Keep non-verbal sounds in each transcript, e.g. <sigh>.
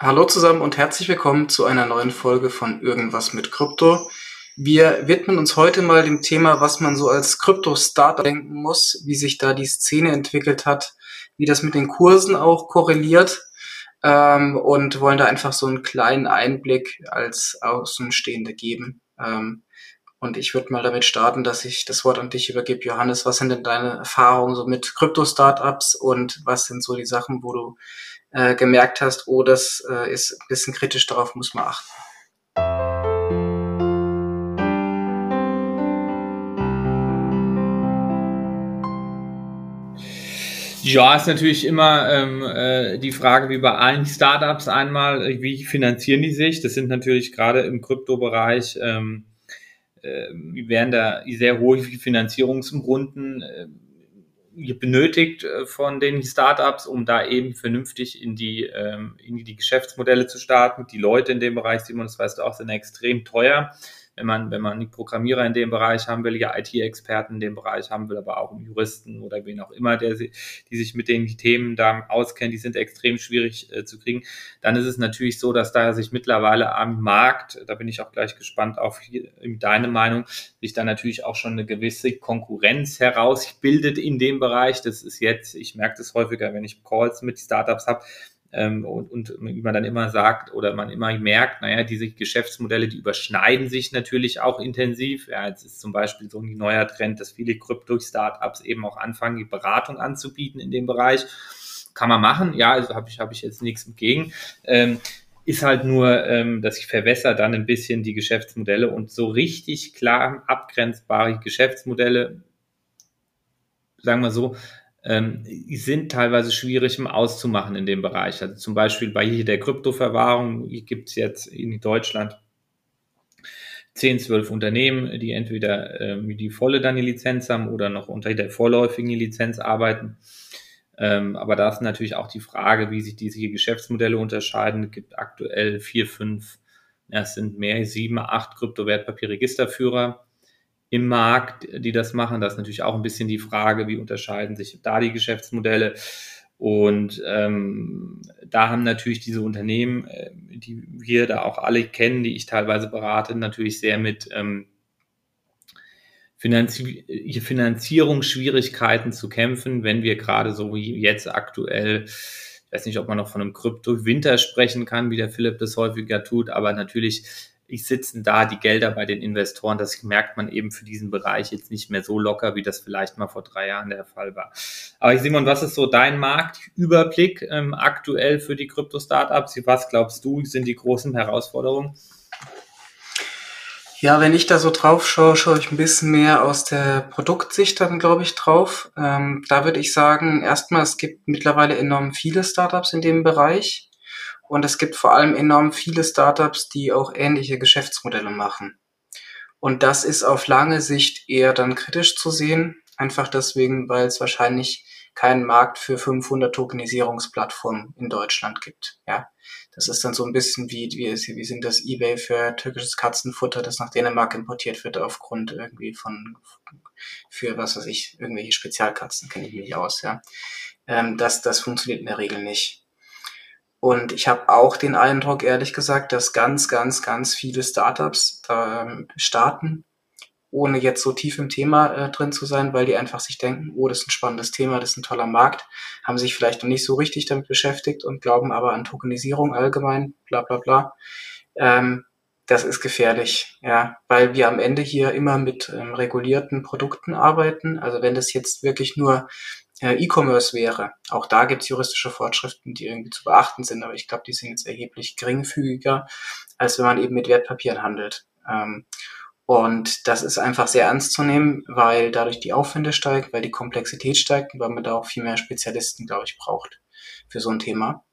Hallo zusammen und herzlich willkommen zu einer neuen Folge von Irgendwas mit Krypto. Wir widmen uns heute mal dem Thema, was man so als Krypto-Startup denken muss, wie sich da die Szene entwickelt hat, wie das mit den Kursen auch korreliert ähm, und wollen da einfach so einen kleinen Einblick als Außenstehende geben. Ähm, und ich würde mal damit starten, dass ich das Wort an dich übergebe. Johannes, was sind denn deine Erfahrungen so mit Krypto-Startups und was sind so die Sachen, wo du äh, gemerkt hast, oh, das äh, ist ein bisschen kritisch, darauf muss man achten? Ja, ist natürlich immer ähm, äh, die Frage, wie bei allen Startups einmal, wie finanzieren die sich? Das sind natürlich gerade im Kryptobereich ähm, äh, werden da sehr hohe Finanzierungsrunden äh, benötigt äh, von den Startups, um da eben vernünftig in die, ähm, in die Geschäftsmodelle zu starten. Die Leute in dem Bereich, Simon, das weißt du auch, sind extrem teuer wenn man, wenn man Programmierer in dem Bereich haben will, ja IT-Experten in dem Bereich haben will, aber auch Juristen oder wen auch immer, der, die sich mit den Themen da auskennen, die sind extrem schwierig äh, zu kriegen. Dann ist es natürlich so, dass da sich mittlerweile am Markt, da bin ich auch gleich gespannt auf deine Meinung, sich da natürlich auch schon eine gewisse Konkurrenz herausbildet in dem Bereich. Das ist jetzt, ich merke das häufiger, wenn ich Calls mit Startups habe, ähm, und, und wie man dann immer sagt oder man immer merkt, naja, diese Geschäftsmodelle, die überschneiden sich natürlich auch intensiv. Ja, jetzt ist zum Beispiel so ein neuer Trend, dass viele Krypto-Startups eben auch anfangen, die Beratung anzubieten in dem Bereich. Kann man machen, ja, also habe ich, hab ich jetzt nichts entgegen. Ähm, ist halt nur, ähm, dass ich verwässer dann ein bisschen die Geschäftsmodelle und so richtig klar abgrenzbare Geschäftsmodelle, sagen wir so, ähm, sind teilweise schwierig auszumachen in dem Bereich. Also zum Beispiel bei hier der Kryptoverwahrung gibt es jetzt in Deutschland 10, 12 Unternehmen, die entweder ähm, die volle dann die Lizenz haben oder noch unter der vorläufigen Lizenz arbeiten. Ähm, aber da ist natürlich auch die Frage, wie sich diese Geschäftsmodelle unterscheiden. Es gibt aktuell vier, fünf, es sind mehr, sieben, acht Kryptowertpapierregisterführer im Markt, die das machen. Das ist natürlich auch ein bisschen die Frage, wie unterscheiden sich da die Geschäftsmodelle. Und ähm, da haben natürlich diese Unternehmen, äh, die wir da auch alle kennen, die ich teilweise berate, natürlich sehr mit ähm, Finanzi Finanzierungsschwierigkeiten zu kämpfen, wenn wir gerade so wie jetzt aktuell, ich weiß nicht, ob man noch von einem Krypto-Winter sprechen kann, wie der Philipp das häufiger tut, aber natürlich ich sitzen da die Gelder bei den Investoren. Das merkt man eben für diesen Bereich jetzt nicht mehr so locker, wie das vielleicht mal vor drei Jahren der Fall war. Aber Simon, was ist so dein Marktüberblick ähm, aktuell für die Krypto-Startups? Was glaubst du, sind die großen Herausforderungen? Ja, wenn ich da so drauf schaue, schaue ich ein bisschen mehr aus der Produktsicht dann, glaube ich, drauf. Ähm, da würde ich sagen, erstmal, es gibt mittlerweile enorm viele Startups in dem Bereich. Und es gibt vor allem enorm viele Startups, die auch ähnliche Geschäftsmodelle machen. Und das ist auf lange Sicht eher dann kritisch zu sehen. Einfach deswegen, weil es wahrscheinlich keinen Markt für 500 Tokenisierungsplattformen in Deutschland gibt. Ja, das ist dann so ein bisschen wie, wie, wie sind das eBay für türkisches Katzenfutter, das nach Dänemark importiert wird aufgrund irgendwie von, für was weiß ich, irgendwelche Spezialkatzen, kenne ich mich aus, ja. Ähm, das, das funktioniert in der Regel nicht. Und ich habe auch den Eindruck, ehrlich gesagt, dass ganz, ganz, ganz viele Startups ähm, starten, ohne jetzt so tief im Thema äh, drin zu sein, weil die einfach sich denken, oh, das ist ein spannendes Thema, das ist ein toller Markt, haben sich vielleicht noch nicht so richtig damit beschäftigt und glauben aber an Tokenisierung allgemein, bla bla bla. Ähm, das ist gefährlich, ja, weil wir am Ende hier immer mit ähm, regulierten Produkten arbeiten. Also wenn das jetzt wirklich nur E-Commerce wäre. Auch da gibt es juristische Fortschriften, die irgendwie zu beachten sind, aber ich glaube, die sind jetzt erheblich geringfügiger, als wenn man eben mit Wertpapieren handelt. Ähm, und das ist einfach sehr ernst zu nehmen, weil dadurch die Aufwände steigen, weil die Komplexität steigt und weil man da auch viel mehr Spezialisten, glaube ich, braucht für so ein Thema.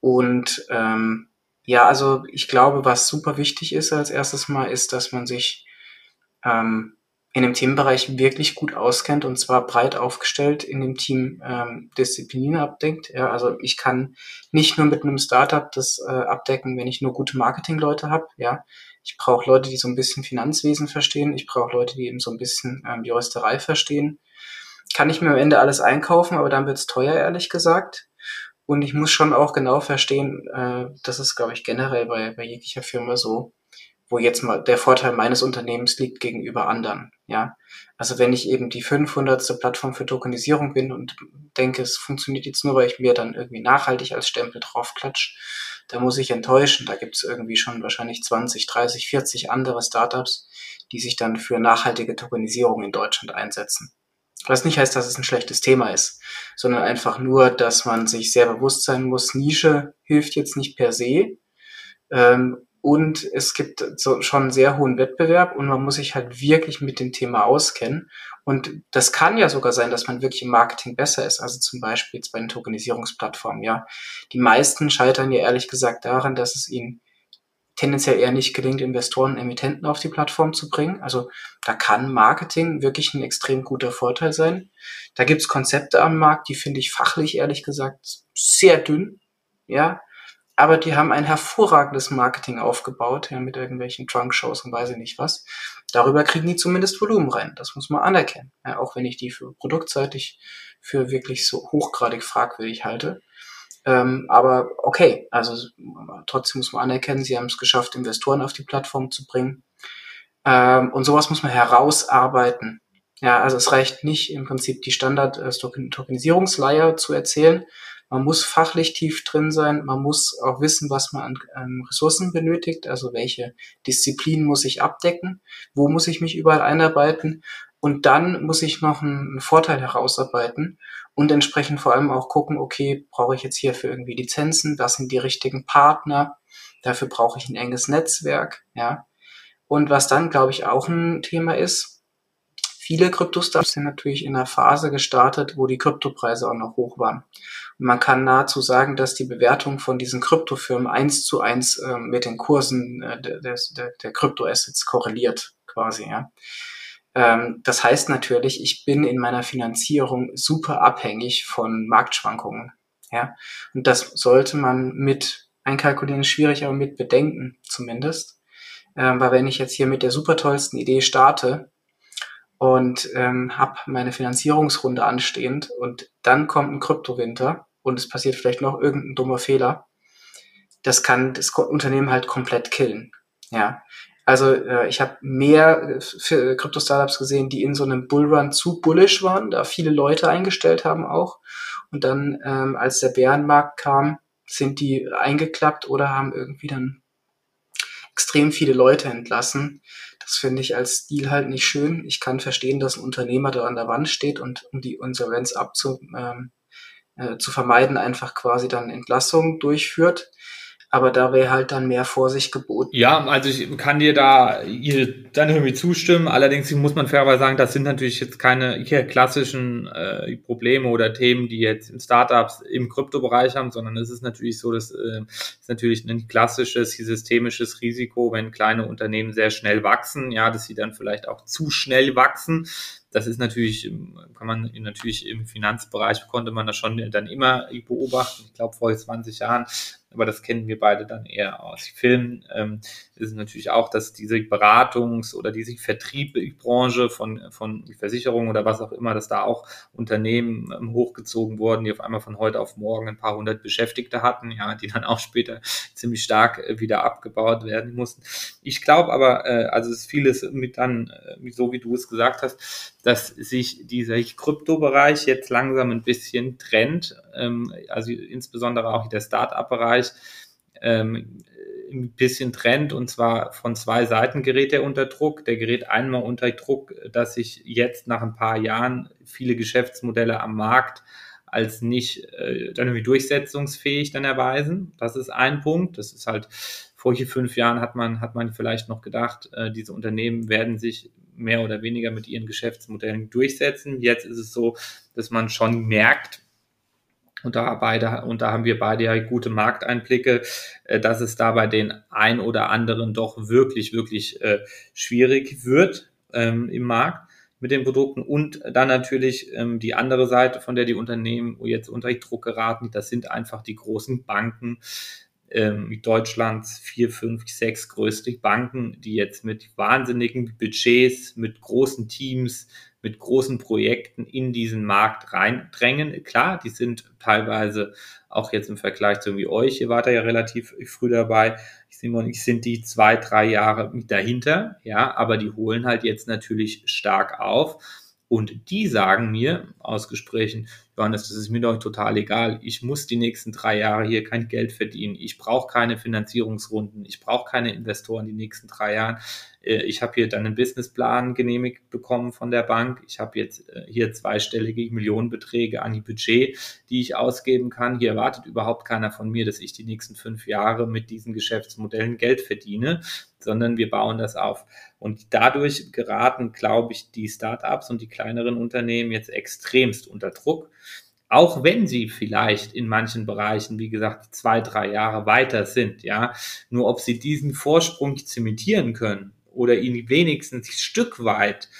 Und ähm, ja, also ich glaube, was super wichtig ist als erstes Mal, ist, dass man sich ähm, in dem Themenbereich wirklich gut auskennt und zwar breit aufgestellt in dem Team ähm, Disziplinen abdeckt. Ja, also ich kann nicht nur mit einem Startup das äh, abdecken, wenn ich nur gute Marketingleute habe. Ja, ich brauche Leute, die so ein bisschen Finanzwesen verstehen. Ich brauche Leute, die eben so ein bisschen ähm, Juristerei verstehen. Kann ich mir am Ende alles einkaufen, aber dann wird's teuer, ehrlich gesagt. Und ich muss schon auch genau verstehen, äh, das ist, glaube ich, generell bei, bei jeglicher Firma so, wo jetzt mal der Vorteil meines Unternehmens liegt gegenüber anderen. Ja, also wenn ich eben die 500. Plattform für Tokenisierung bin und denke, es funktioniert jetzt nur, weil ich mir dann irgendwie nachhaltig als Stempel draufklatsch, da muss ich enttäuschen. Da gibt es irgendwie schon wahrscheinlich 20, 30, 40 andere Startups, die sich dann für nachhaltige Tokenisierung in Deutschland einsetzen. Was nicht heißt, dass es ein schlechtes Thema ist, sondern einfach nur, dass man sich sehr bewusst sein muss, Nische hilft jetzt nicht per se. Ähm, und es gibt so schon sehr hohen Wettbewerb und man muss sich halt wirklich mit dem Thema auskennen. Und das kann ja sogar sein, dass man wirklich im Marketing besser ist. Also zum Beispiel jetzt bei den Tokenisierungsplattformen, ja. Die meisten scheitern ja ehrlich gesagt daran, dass es ihnen tendenziell eher nicht gelingt, Investoren, Emittenten auf die Plattform zu bringen. Also da kann Marketing wirklich ein extrem guter Vorteil sein. Da gibt's Konzepte am Markt, die finde ich fachlich ehrlich gesagt sehr dünn. Ja, aber die haben ein hervorragendes Marketing aufgebaut, ja, mit irgendwelchen Trunk-Shows und weiß ich nicht was. Darüber kriegen die zumindest Volumen rein. Das muss man anerkennen. Ja, auch wenn ich die für produktseitig für wirklich so hochgradig fragwürdig halte. Ähm, aber okay, also trotzdem muss man anerkennen, sie haben es geschafft, Investoren auf die Plattform zu bringen. Ähm, und sowas muss man herausarbeiten. Ja, also es reicht nicht im Prinzip die Standard-Tokenisierungsleier zu erzählen, man muss fachlich tief drin sein, man muss auch wissen, was man an ähm, Ressourcen benötigt, also welche Disziplinen muss ich abdecken, wo muss ich mich überall einarbeiten und dann muss ich noch einen, Vorteil herausarbeiten und entsprechend vor allem auch gucken, okay, brauche ich jetzt hier für irgendwie Lizenzen, was sind die richtigen Partner, dafür brauche ich ein enges Netzwerk, ja. Und was dann, glaube ich, auch ein Thema ist, Viele Krypto-Startups sind natürlich in einer Phase gestartet, wo die Kryptopreise auch noch hoch waren. Und man kann nahezu sagen, dass die Bewertung von diesen Kryptofirmen eins zu eins äh, mit den Kursen äh, der, Kryptoassets korreliert, quasi, ja. Ähm, das heißt natürlich, ich bin in meiner Finanzierung super abhängig von Marktschwankungen, ja. Und das sollte man mit einkalkulieren, schwierig, aber mit bedenken zumindest. Ähm, weil wenn ich jetzt hier mit der super tollsten Idee starte, und ähm, habe meine Finanzierungsrunde anstehend und dann kommt ein Kryptowinter und es passiert vielleicht noch irgendein dummer Fehler, das kann das Unternehmen halt komplett killen. Ja, also äh, ich habe mehr für Krypto-Startups gesehen, die in so einem Bullrun zu bullish waren, da viele Leute eingestellt haben auch. Und dann, ähm, als der Bärenmarkt kam, sind die eingeklappt oder haben irgendwie dann extrem viele Leute entlassen. Das finde ich als Stil halt nicht schön. Ich kann verstehen, dass ein Unternehmer da an der Wand steht und um die Insolvenz abzu, ähm, äh, zu vermeiden, einfach quasi dann Entlassung durchführt. Aber da wäre halt dann mehr Vorsicht geboten. Ja, also ich kann dir da hier dann irgendwie zustimmen. Allerdings muss man fairerweise sagen, das sind natürlich jetzt keine hier klassischen äh, Probleme oder Themen, die jetzt Startups im Kryptobereich haben, sondern es ist natürlich so, dass äh, ist natürlich ein klassisches systemisches Risiko, wenn kleine Unternehmen sehr schnell wachsen, ja, dass sie dann vielleicht auch zu schnell wachsen das ist natürlich, kann man natürlich im Finanzbereich konnte man das schon dann immer beobachten. Ich glaube, vor 20 Jahren aber das kennen wir beide dann eher aus Filmen. Ähm, ist natürlich auch, dass diese Beratungs- oder diese Vertriebbranche von, von Versicherungen oder was auch immer, dass da auch Unternehmen ähm, hochgezogen wurden, die auf einmal von heute auf morgen ein paar hundert Beschäftigte hatten, ja, die dann auch später ziemlich stark äh, wieder abgebaut werden mussten. Ich glaube aber, äh, also es ist vieles mit dann, äh, so wie du es gesagt hast, dass sich dieser Kryptobereich jetzt langsam ein bisschen trennt, ähm, also insbesondere auch der Start-up-Bereich ähm, ein bisschen trennt und zwar von zwei Seiten gerät er unter Druck. Der gerät einmal unter Druck, dass sich jetzt nach ein paar Jahren viele Geschäftsmodelle am Markt als nicht äh, dann irgendwie durchsetzungsfähig dann erweisen. Das ist ein Punkt. Das ist halt vor hier fünf Jahren hat man hat man vielleicht noch gedacht, äh, diese Unternehmen werden sich mehr oder weniger mit ihren Geschäftsmodellen durchsetzen. Jetzt ist es so, dass man schon merkt, und da, beide, und da haben wir beide ja gute Markteinblicke, äh, dass es da bei den ein oder anderen doch wirklich, wirklich äh, schwierig wird ähm, im Markt mit den Produkten und dann natürlich ähm, die andere Seite, von der die Unternehmen jetzt unter Druck geraten, das sind einfach die großen Banken, ähm, Deutschlands vier, fünf, sechs größte Banken, die jetzt mit wahnsinnigen Budgets, mit großen Teams, mit großen Projekten in diesen Markt reindrängen. Klar, die sind teilweise auch jetzt im Vergleich zu wie euch, ihr wart ja relativ früh dabei. Simon, ich sind die zwei, drei Jahre mit dahinter, ja, aber die holen halt jetzt natürlich stark auf. Und die sagen mir aus Gesprächen, Johannes, das ist mir doch total egal. Ich muss die nächsten drei Jahre hier kein Geld verdienen. Ich brauche keine Finanzierungsrunden. Ich brauche keine Investoren die nächsten drei Jahre. Äh, ich habe hier dann einen Businessplan genehmigt bekommen von der Bank. Ich habe jetzt äh, hier zweistellige Millionenbeträge an die Budget, die ich ausgeben kann. Hier erwartet überhaupt keiner von mir, dass ich die nächsten fünf Jahre mit diesen Geschäftsmodellen Geld verdiene, sondern wir bauen das auf. Und dadurch geraten, glaube ich, die Startups und die kleineren Unternehmen jetzt extremst unter Druck. Auch wenn sie vielleicht in manchen Bereichen, wie gesagt, zwei, drei Jahre weiter sind, ja. Nur ob sie diesen Vorsprung zementieren können oder ihn wenigstens ein Stück weit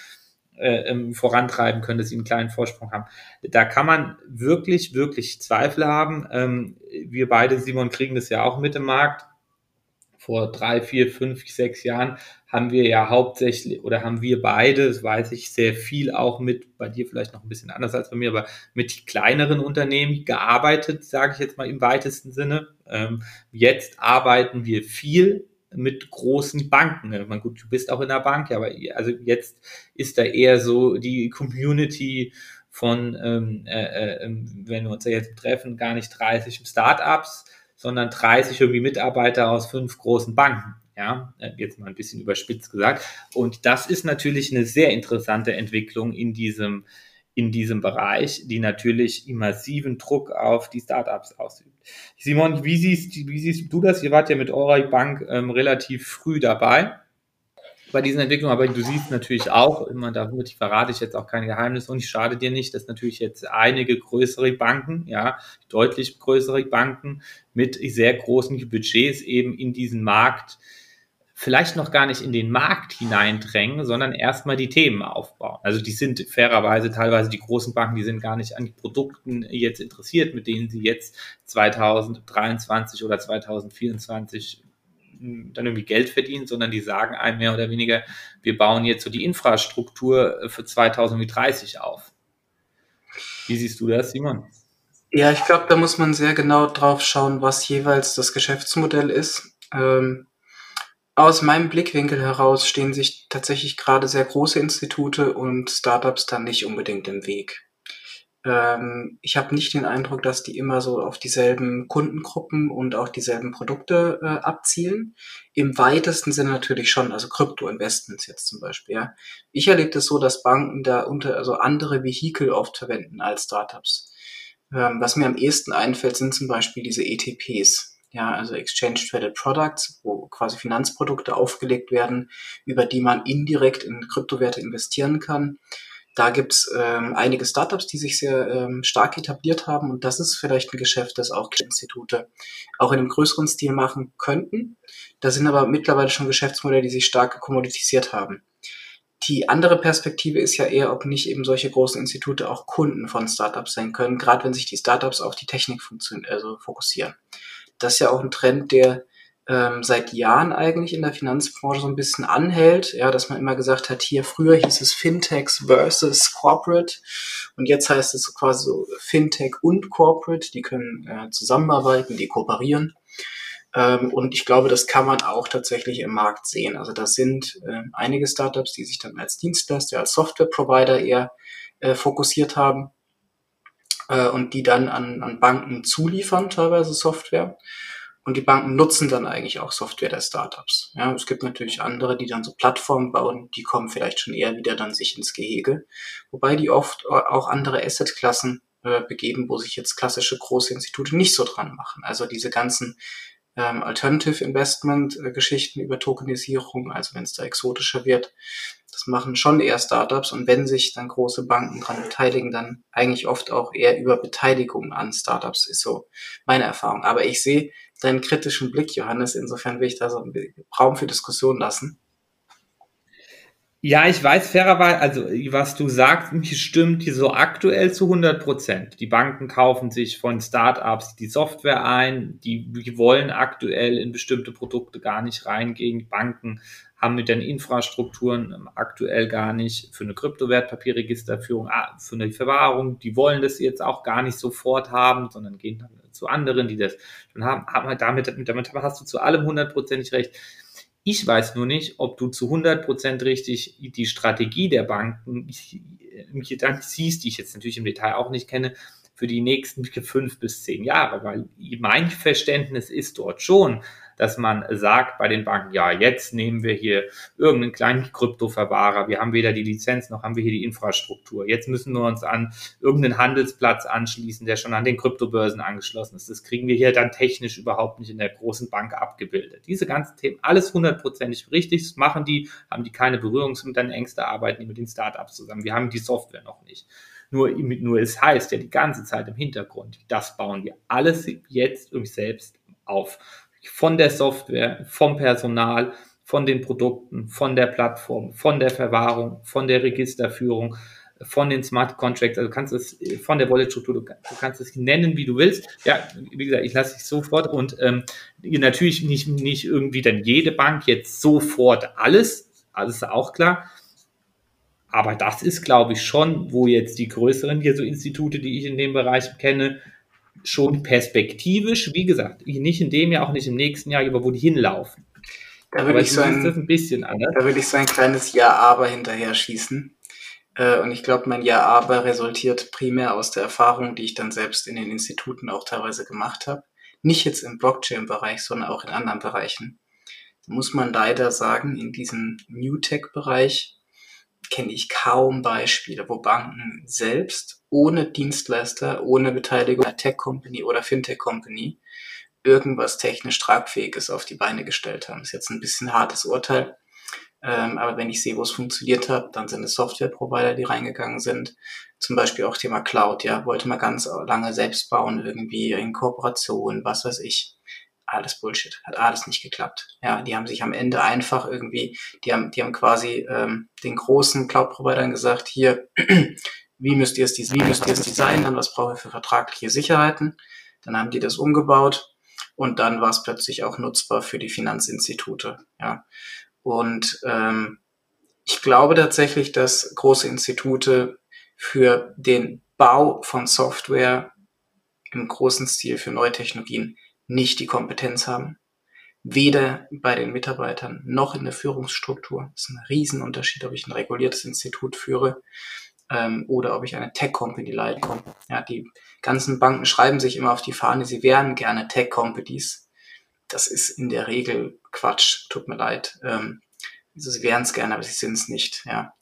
äh, ähm, vorantreiben können, dass sie einen kleinen Vorsprung haben. Da kann man wirklich, wirklich Zweifel haben. Ähm, wir beide, Simon, kriegen das ja auch mit im Markt vor drei, vier, fünf, sechs Jahren haben wir ja hauptsächlich oder haben wir beide, das weiß ich, sehr viel auch mit, bei dir vielleicht noch ein bisschen anders als bei mir, aber mit kleineren Unternehmen gearbeitet, sage ich jetzt mal im weitesten Sinne. Ähm, jetzt arbeiten wir viel mit großen Banken. Ne? Man, gut, du bist auch in der Bank, aber also jetzt ist da eher so die Community von, ähm, äh, äh, ähm, wenn wir uns ja jetzt treffen, gar nicht 30 Startups, sondern 30 irgendwie Mitarbeiter aus fünf großen Banken. Ja, äh, jetzt mal ein bisschen überspitzt gesagt. Und das ist natürlich eine sehr interessante Entwicklung in diesem, in diesem Bereich, die natürlich massiven Druck auf die Startups ausübt. Simon, wie siehst, wie siehst du das? Ihr wart ja mit eurer Bank ähm, relativ früh dabei bei diesen Entwicklungen, aber du siehst natürlich auch, immer damit verrate ich jetzt auch keine Geheimnisse und ich schade dir nicht, dass natürlich jetzt einige größere Banken, ja, deutlich größere Banken mit sehr großen Budgets eben in diesen Markt vielleicht noch gar nicht in den Markt hineindrängen, sondern erstmal die Themen aufbauen. Also die sind fairerweise teilweise die großen Banken, die sind gar nicht an die Produkten jetzt interessiert, mit denen sie jetzt 2023 oder 2024 dann irgendwie Geld verdienen, sondern die sagen einem mehr oder weniger, wir bauen jetzt so die Infrastruktur für 2030 auf. Wie siehst du das, Simon? Ja, ich glaube, da muss man sehr genau drauf schauen, was jeweils das Geschäftsmodell ist. Ähm, aus meinem Blickwinkel heraus stehen sich tatsächlich gerade sehr große Institute und Startups dann nicht unbedingt im Weg. Ähm, ich habe nicht den Eindruck, dass die immer so auf dieselben Kundengruppen und auch dieselben Produkte äh, abzielen. Im weitesten Sinne natürlich schon, also Krypto-Investments jetzt zum Beispiel. Ja. Ich erlebe das so, dass Banken da unter also andere Vehikel oft verwenden als Startups. Ähm, was mir am ehesten einfällt, sind zum Beispiel diese ETPs. Ja, also Exchange Traded Products, wo quasi Finanzprodukte aufgelegt werden, über die man indirekt in Kryptowerte investieren kann. Da gibt's ähm, einige Startups, die sich sehr ähm, stark etabliert haben und das ist vielleicht ein Geschäft, das auch Institute auch in einem größeren Stil machen könnten. Da sind aber mittlerweile schon Geschäftsmodelle, die sich stark kommoditisiert haben. Die andere Perspektive ist ja eher, ob nicht eben solche großen Institute auch Kunden von Startups sein können, gerade wenn sich die Startups auf die Technik also fokussieren. Das ist ja auch ein Trend, der ähm, seit Jahren eigentlich in der Finanzbranche so ein bisschen anhält, ja, dass man immer gesagt hat, hier früher hieß es Fintechs versus Corporate und jetzt heißt es quasi so Fintech und Corporate, die können äh, zusammenarbeiten, die kooperieren. Ähm, und ich glaube, das kann man auch tatsächlich im Markt sehen. Also das sind äh, einige Startups, die sich dann als Dienstleister, als Software-Provider eher äh, fokussiert haben äh, und die dann an, an Banken zuliefern, teilweise Software. Und die Banken nutzen dann eigentlich auch Software der Startups. Ja, es gibt natürlich andere, die dann so Plattformen bauen, die kommen vielleicht schon eher wieder dann sich ins Gehege. Wobei die oft auch andere Assetklassen äh, begeben, wo sich jetzt klassische große Institute nicht so dran machen. Also diese ganzen ähm, Alternative Investment äh, Geschichten über Tokenisierung, also wenn es da exotischer wird, das machen schon eher Startups und wenn sich dann große Banken dran beteiligen, dann eigentlich oft auch eher über Beteiligung an Startups, ist so meine Erfahrung. Aber ich sehe deinen kritischen Blick, Johannes. Insofern will ich da so Raum für Diskussion lassen. Ja, ich weiß fairerweise, also was du sagst, stimmt hier so aktuell zu 100 Prozent. Die Banken kaufen sich von Startups die Software ein, die, die wollen aktuell in bestimmte Produkte gar nicht reingehen. Banken haben mit den Infrastrukturen ähm, aktuell gar nicht für eine Kryptowertpapierregisterführung, ah, für eine Verwahrung, die wollen das jetzt auch gar nicht sofort haben, sondern gehen dann zu anderen, die das schon haben. Aber damit, damit hast du zu allem hundertprozentig recht. Ich weiß nur nicht, ob du zu 100% richtig die Strategie der Banken dann siehst, die ich jetzt natürlich im Detail auch nicht kenne, für die nächsten fünf bis zehn Jahre, weil mein Verständnis ist dort schon, dass man sagt bei den Banken, ja, jetzt nehmen wir hier irgendeinen kleinen Kryptoverwahrer, wir haben weder die Lizenz noch haben wir hier die Infrastruktur. Jetzt müssen wir uns an irgendeinen Handelsplatz anschließen, der schon an den Kryptobörsen angeschlossen ist. Das kriegen wir hier dann technisch überhaupt nicht in der großen Bank abgebildet. Diese ganzen Themen, alles hundertprozentig richtig, das machen die, haben die keine Berührungs- und dann Ängste, arbeiten die mit den Startups zusammen. Wir haben die Software noch nicht. Nur, nur es heißt ja die ganze Zeit im Hintergrund, das bauen wir alles jetzt irgendwie selbst auf von der Software, vom Personal, von den Produkten, von der Plattform, von der Verwahrung, von der Registerführung, von den Smart Contracts, also kannst es von der Wallet-Struktur, du kannst es nennen, wie du willst. Ja, wie gesagt, ich lasse dich sofort und ähm, natürlich nicht, nicht irgendwie dann jede Bank jetzt sofort alles, alles ist auch klar. Aber das ist, glaube ich, schon, wo jetzt die größeren hier so Institute, die ich in dem Bereich kenne, schon perspektivisch, wie gesagt, nicht in dem Jahr, auch nicht im nächsten Jahr, über wo die hinlaufen. Da würde ich so ein, ein bisschen anders. Da würde ich so ein kleines Ja-Aber hinterher schießen. Äh, und ich glaube, mein Ja-Aber resultiert primär aus der Erfahrung, die ich dann selbst in den Instituten auch teilweise gemacht habe. Nicht jetzt im Blockchain-Bereich, sondern auch in anderen Bereichen. Da muss man leider sagen, in diesem New Tech-Bereich kenne ich kaum Beispiele, wo Banken selbst ohne Dienstleister, ohne Beteiligung einer Tech-Company oder Fintech-Company irgendwas technisch Tragfähiges auf die Beine gestellt haben. Ist jetzt ein bisschen hartes Urteil. Ähm, aber wenn ich sehe, wo es funktioniert hat, dann sind es Software-Provider, die reingegangen sind. Zum Beispiel auch Thema Cloud, ja, wollte man ganz lange selbst bauen, irgendwie in Kooperation, was weiß ich alles Bullshit, hat alles nicht geklappt. Ja, die haben sich am Ende einfach irgendwie, die haben, die haben quasi ähm, den großen Cloud-Providern gesagt, hier, <clears throat> wie müsst ihr es, wie müsst ihr es designen, was braucht ihr für vertragliche Sicherheiten. Dann haben die das umgebaut und dann war es plötzlich auch nutzbar für die Finanzinstitute. Ja, und ähm, ich glaube tatsächlich, dass große Institute für den Bau von Software im großen Stil für neue Technologien nicht die Kompetenz haben. Weder bei den Mitarbeitern noch in der Führungsstruktur. Das ist ein Riesenunterschied, ob ich ein reguliertes Institut führe ähm, oder ob ich eine Tech-Company leite. Ja, die ganzen Banken schreiben sich immer auf die Fahne, sie wären gerne Tech-Companies. Das ist in der Regel Quatsch, tut mir leid. Ähm, also sie wären es gerne, aber sie sind es nicht. Ja.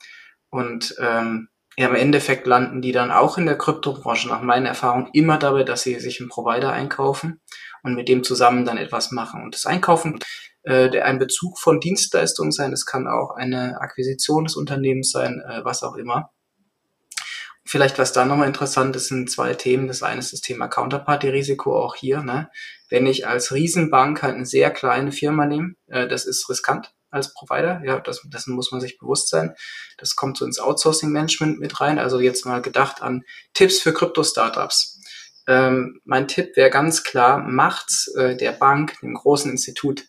Und ähm, ja, im Endeffekt landen die dann auch in der Kryptobranche nach meiner Erfahrung immer dabei, dass sie sich einen Provider einkaufen und mit dem zusammen dann etwas machen. Und das Einkaufen, äh, der ein Bezug von Dienstleistungen sein, es kann auch eine Akquisition des Unternehmens sein, äh, was auch immer. Vielleicht, was da nochmal interessant ist, sind zwei Themen. Das eine ist das Thema Counterparty-Risiko auch hier. Ne? Wenn ich als Riesenbank halt eine sehr kleine Firma nehme, äh, das ist riskant als Provider. Ja, das, dessen muss man sich bewusst sein. Das kommt so ins Outsourcing-Management mit rein. Also jetzt mal gedacht an Tipps für Krypto-Startups. Ähm, mein Tipp wäre ganz klar, macht äh, der Bank, dem großen Institut,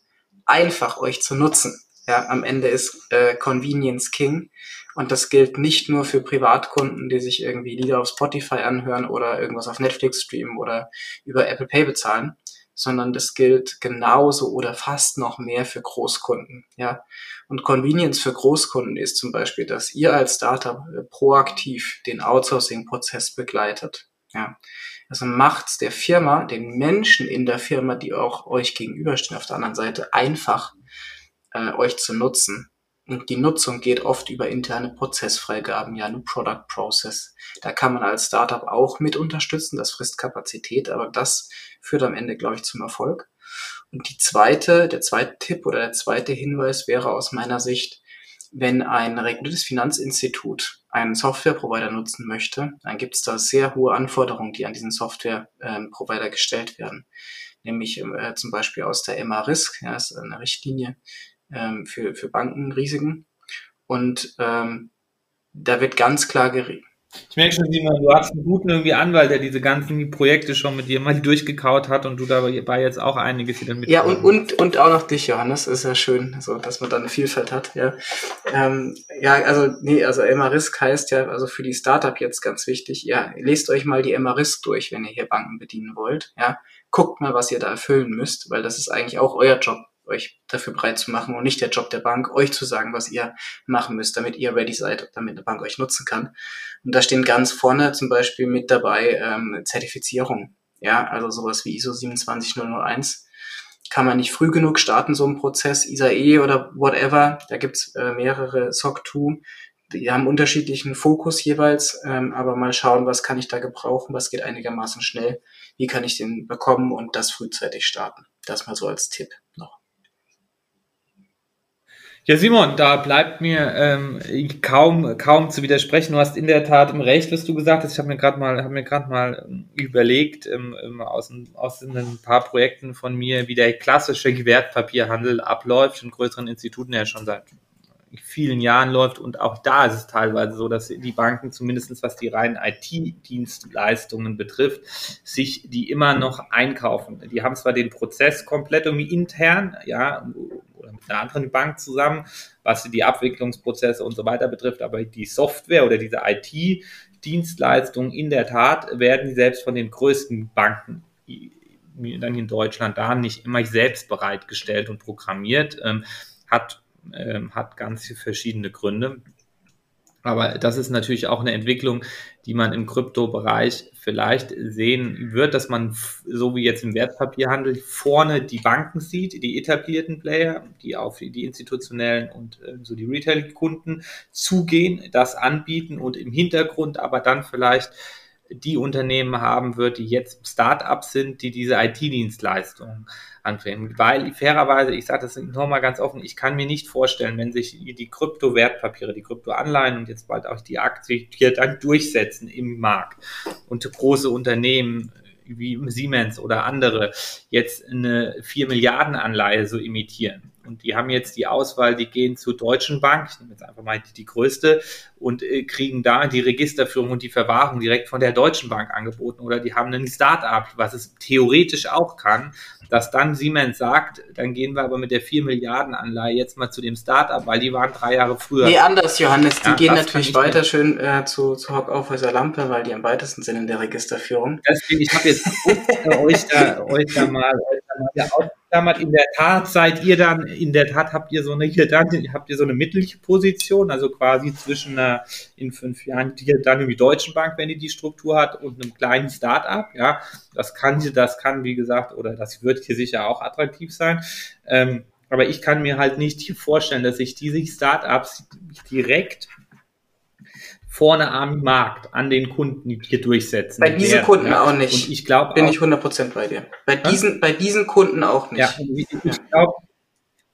einfach euch zu nutzen. Ja, am Ende ist äh, Convenience King. Und das gilt nicht nur für Privatkunden, die sich irgendwie Lieder auf Spotify anhören oder irgendwas auf Netflix streamen oder über Apple Pay bezahlen, sondern das gilt genauso oder fast noch mehr für Großkunden. Ja, und Convenience für Großkunden ist zum Beispiel, dass ihr als Startup äh, proaktiv den Outsourcing-Prozess begleitet. Ja, also macht's der Firma, den Menschen in der Firma, die auch euch gegenüberstehen auf der anderen Seite, einfach äh, euch zu nutzen. Und die Nutzung geht oft über interne Prozessfreigaben, ja, New Product Process. Da kann man als Startup auch mit unterstützen, das frisst Kapazität, aber das führt am Ende, glaube ich, zum Erfolg. Und die zweite, der zweite Tipp oder der zweite Hinweis wäre aus meiner Sicht, wenn ein reguliertes Finanzinstitut einen Software-Provider nutzen möchte, dann gibt es da sehr hohe Anforderungen, die an diesen Software-Provider gestellt werden. Nämlich äh, zum Beispiel aus der MA-Risk, ja, ist eine Richtlinie ähm, für, für Bankenrisiken. Und ähm, da wird ganz klar geredet. Ich merke schon, Simon, du hast einen guten irgendwie Anwalt, der diese ganzen Projekte schon mit dir mal durchgekaut hat und du dabei jetzt auch einiges wieder mit. Ja, und, und, und auch noch dich, Johannes, ist ja schön, so, dass man da eine Vielfalt hat, ja. Ähm, ja, also, nee, also Emma-Risk heißt ja, also für die Startup jetzt ganz wichtig, ja, lest euch mal die Emma-Risk durch, wenn ihr hier Banken bedienen wollt, ja. Guckt mal, was ihr da erfüllen müsst, weil das ist eigentlich auch euer Job euch dafür bereit zu machen und nicht der Job der Bank, euch zu sagen, was ihr machen müsst, damit ihr ready seid, damit eine Bank euch nutzen kann. Und da stehen ganz vorne zum Beispiel mit dabei ähm, Zertifizierung. Ja, also sowas wie ISO 27001 kann man nicht früh genug starten, so ein Prozess, ISAE oder whatever. Da gibt's äh, mehrere SOC 2, die haben unterschiedlichen Fokus jeweils, ähm, aber mal schauen, was kann ich da gebrauchen, was geht einigermaßen schnell, wie kann ich den bekommen und das frühzeitig starten. Das mal so als Tipp. Ja, Simon, da bleibt mir ähm, kaum kaum zu widersprechen. Du hast in der Tat im Recht, was du gesagt hast. Ich habe mir gerade mal habe mir gerade mal ähm, überlegt ähm, ähm, aus, aus ein paar Projekten von mir, wie der klassische Wertpapierhandel abläuft in größeren Instituten ja schon seit vielen Jahren läuft und auch da ist es teilweise so, dass die Banken zumindestens was die reinen IT-Dienstleistungen betrifft, sich die immer noch einkaufen. Die haben zwar den Prozess komplett irgendwie intern, ja, mit einer anderen Bank zusammen, was die Abwicklungsprozesse und so weiter betrifft, aber die Software oder diese IT-Dienstleistungen in der Tat werden selbst von den größten Banken dann in Deutschland da nicht immer selbst bereitgestellt und programmiert, ähm, hat ähm, hat ganz verschiedene Gründe. Aber das ist natürlich auch eine Entwicklung, die man im Kryptobereich vielleicht sehen wird, dass man, so wie jetzt im Wertpapierhandel, vorne die Banken sieht, die etablierten Player, die auf die institutionellen und äh, so die Retail-Kunden zugehen, das anbieten und im Hintergrund aber dann vielleicht die Unternehmen haben wird, die jetzt Start-ups sind, die diese IT-Dienstleistungen anfangen. Weil fairerweise, ich sage das nochmal ganz offen, ich kann mir nicht vorstellen, wenn sich die Krypto-Wertpapiere, die Krypto-Anleihen und jetzt bald auch die Aktie hier dann durchsetzen im Markt und große Unternehmen wie Siemens oder andere jetzt eine 4 Milliarden Anleihe so imitieren und die haben jetzt die Auswahl, die gehen zur Deutschen Bank, ich nehme jetzt einfach mal die, die größte, und äh, kriegen da die Registerführung und die Verwahrung direkt von der Deutschen Bank angeboten. Oder die haben ein Start-up, was es theoretisch auch kann, dass dann Siemens sagt, dann gehen wir aber mit der 4 Milliarden Anleihe jetzt mal zu dem Start-up, weil die waren drei Jahre früher. Nee, anders, Johannes. Die ja, gehen natürlich weiter schön äh, zu, zu Hockaufhäuser Lampe, weil die am weitesten sind in der Registerführung. Deswegen, ich habe jetzt euch, da, euch da mal, euch da mal ja, ausgeklammert. In der Tat seid ihr dann, in der Tat habt ihr so eine, hier dann, habt ihr so eine mittlere Position, also quasi zwischen einer, in fünf Jahren, die dann irgendwie Deutschen Bank, wenn die die Struktur hat, und einem kleinen Start-up, ja. Das kann, das kann, wie gesagt, oder das wird hier sicher auch attraktiv sein. Ähm, aber ich kann mir halt nicht vorstellen, dass sich diese Startups direkt vorne am Markt, an den Kunden hier durchsetzen. Bei diesen werden, Kunden ja. auch nicht. Und ich glaube, bin ich 100% bei dir. Bei diesen, bei diesen Kunden auch nicht. Ja, ich glaube,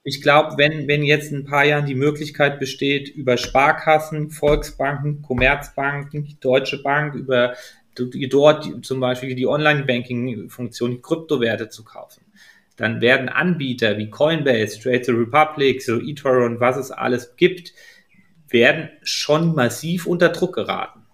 ich glaube, wenn, wenn jetzt in ein paar Jahren die Möglichkeit besteht, über Sparkassen, Volksbanken, Commerzbanken, die Deutsche Bank, über dort zum Beispiel die Online-Banking-Funktion, die Kryptowerte zu kaufen, dann werden Anbieter wie Coinbase, Trade the Republic, so eToro und was es alles gibt, werden schon massiv unter Druck geraten.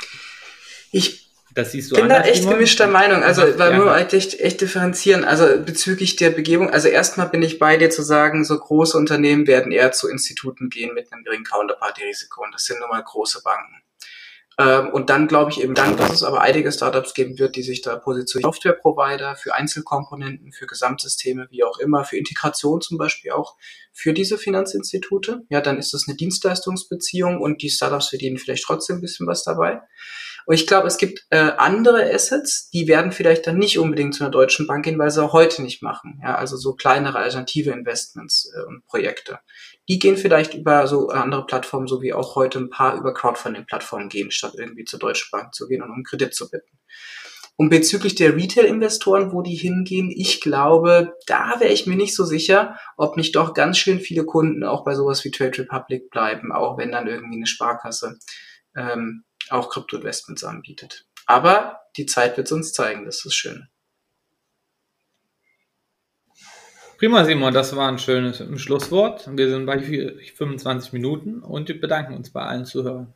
Ich das siehst du bin da echt gemischter Meinung. Also, weil wir halt echt, echt differenzieren. Also, bezüglich der Begebung. Also, erstmal bin ich bei dir zu sagen, so große Unternehmen werden eher zu Instituten gehen mit einem geringen Counterparty-Risiko. Und das sind nun mal große Banken. Ähm, und dann glaube ich eben dann, dass es aber einige Startups geben wird, die sich da positionieren. Software-Provider für Einzelkomponenten, für Gesamtsysteme, wie auch immer, für Integration zum Beispiel auch für diese Finanzinstitute. Ja, dann ist das eine Dienstleistungsbeziehung und die Startups verdienen vielleicht trotzdem ein bisschen was dabei. Und ich glaube, es gibt äh, andere Assets, die werden vielleicht dann nicht unbedingt zu einer deutschen Bank gehen, weil sie auch heute nicht machen. Ja, also so kleinere alternative Investments äh, und Projekte. Die gehen vielleicht über so andere Plattformen, so wie auch heute ein paar über Crowdfunding-Plattformen gehen, statt irgendwie zur Deutschen Bank zu gehen und um Kredit zu bitten. Und bezüglich der Retail-Investoren, wo die hingehen, ich glaube, da wäre ich mir nicht so sicher, ob nicht doch ganz schön viele Kunden auch bei sowas wie Trade Republic bleiben, auch wenn dann irgendwie eine Sparkasse ähm, auch Krypto-Investments anbietet. Aber die Zeit wird uns zeigen, das ist schön. Prima, Simon, das war ein schönes Schlusswort. Wir sind bei 25 Minuten und wir bedanken uns bei allen Zuhörern.